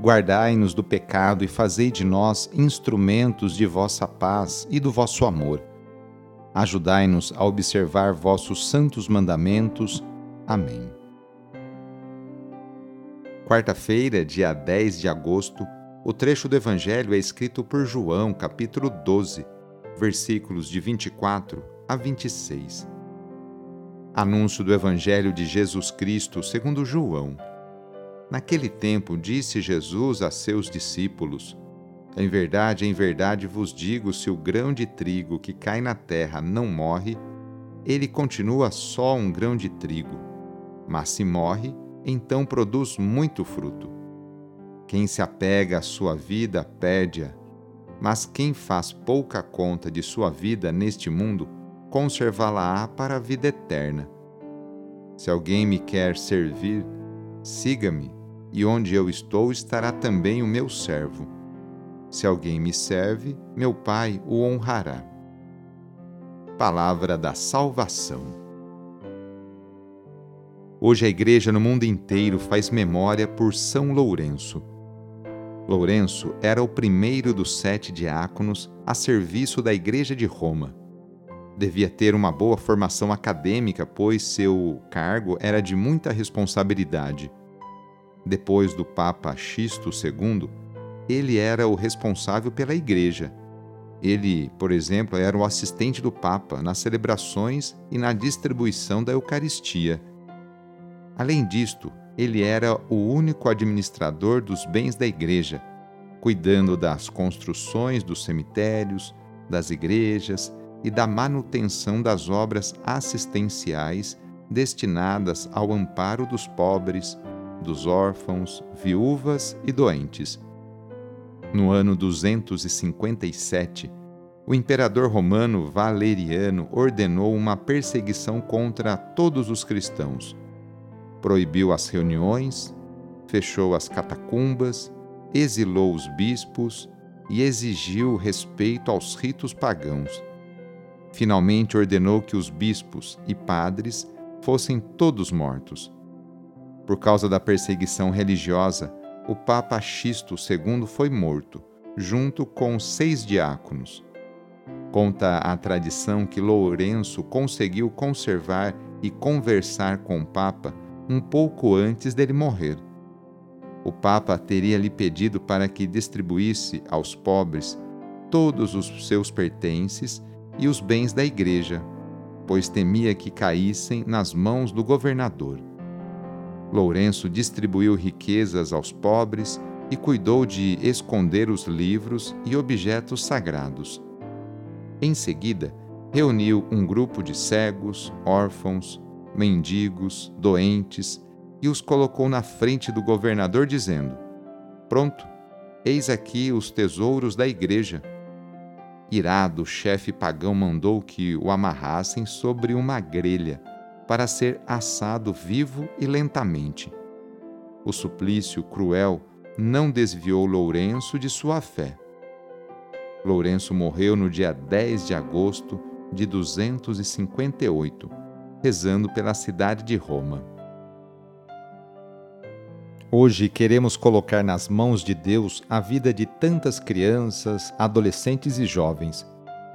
Guardai-nos do pecado e fazei de nós instrumentos de vossa paz e do vosso amor. Ajudai-nos a observar vossos santos mandamentos. Amém. Quarta-feira, dia 10 de agosto, o trecho do Evangelho é escrito por João, capítulo 12 versículos de 24 a 26. Anúncio do Evangelho de Jesus Cristo segundo João. Naquele tempo disse Jesus a seus discípulos: Em verdade, em verdade vos digo: se o grão de trigo que cai na terra não morre, ele continua só um grão de trigo. Mas se morre, então produz muito fruto. Quem se apega à sua vida perde-a mas quem faz pouca conta de sua vida neste mundo, conservá-la-á para a vida eterna. Se alguém me quer servir, siga-me, e onde eu estou estará também o meu servo. Se alguém me serve, meu Pai o honrará. Palavra da Salvação. Hoje a Igreja no mundo inteiro faz memória por São Lourenço Lourenço era o primeiro dos sete diáconos a serviço da Igreja de Roma. Devia ter uma boa formação acadêmica, pois seu cargo era de muita responsabilidade. Depois do Papa Xisto II, ele era o responsável pela Igreja. Ele, por exemplo, era o assistente do Papa nas celebrações e na distribuição da Eucaristia. Além disto, ele era o único administrador dos bens da igreja, cuidando das construções dos cemitérios, das igrejas e da manutenção das obras assistenciais destinadas ao amparo dos pobres, dos órfãos, viúvas e doentes. No ano 257, o imperador romano Valeriano ordenou uma perseguição contra todos os cristãos proibiu as reuniões, fechou as catacumbas, exilou os bispos e exigiu respeito aos ritos pagãos. Finalmente ordenou que os bispos e padres fossem todos mortos. Por causa da perseguição religiosa, o Papa Xisto II foi morto, junto com seis diáconos. Conta a tradição que Lourenço conseguiu conservar e conversar com o Papa um pouco antes dele morrer. O Papa teria lhe pedido para que distribuísse aos pobres todos os seus pertences e os bens da Igreja, pois temia que caíssem nas mãos do governador. Lourenço distribuiu riquezas aos pobres e cuidou de esconder os livros e objetos sagrados. Em seguida, reuniu um grupo de cegos, órfãos, mendigos, doentes, e os colocou na frente do governador, dizendo: Pronto, eis aqui os tesouros da igreja. Irado, o chefe pagão mandou que o amarrassem sobre uma grelha, para ser assado vivo e lentamente. O suplício cruel não desviou Lourenço de sua fé. Lourenço morreu no dia 10 de agosto de 258 rezando pela cidade de Roma. Hoje queremos colocar nas mãos de Deus a vida de tantas crianças, adolescentes e jovens.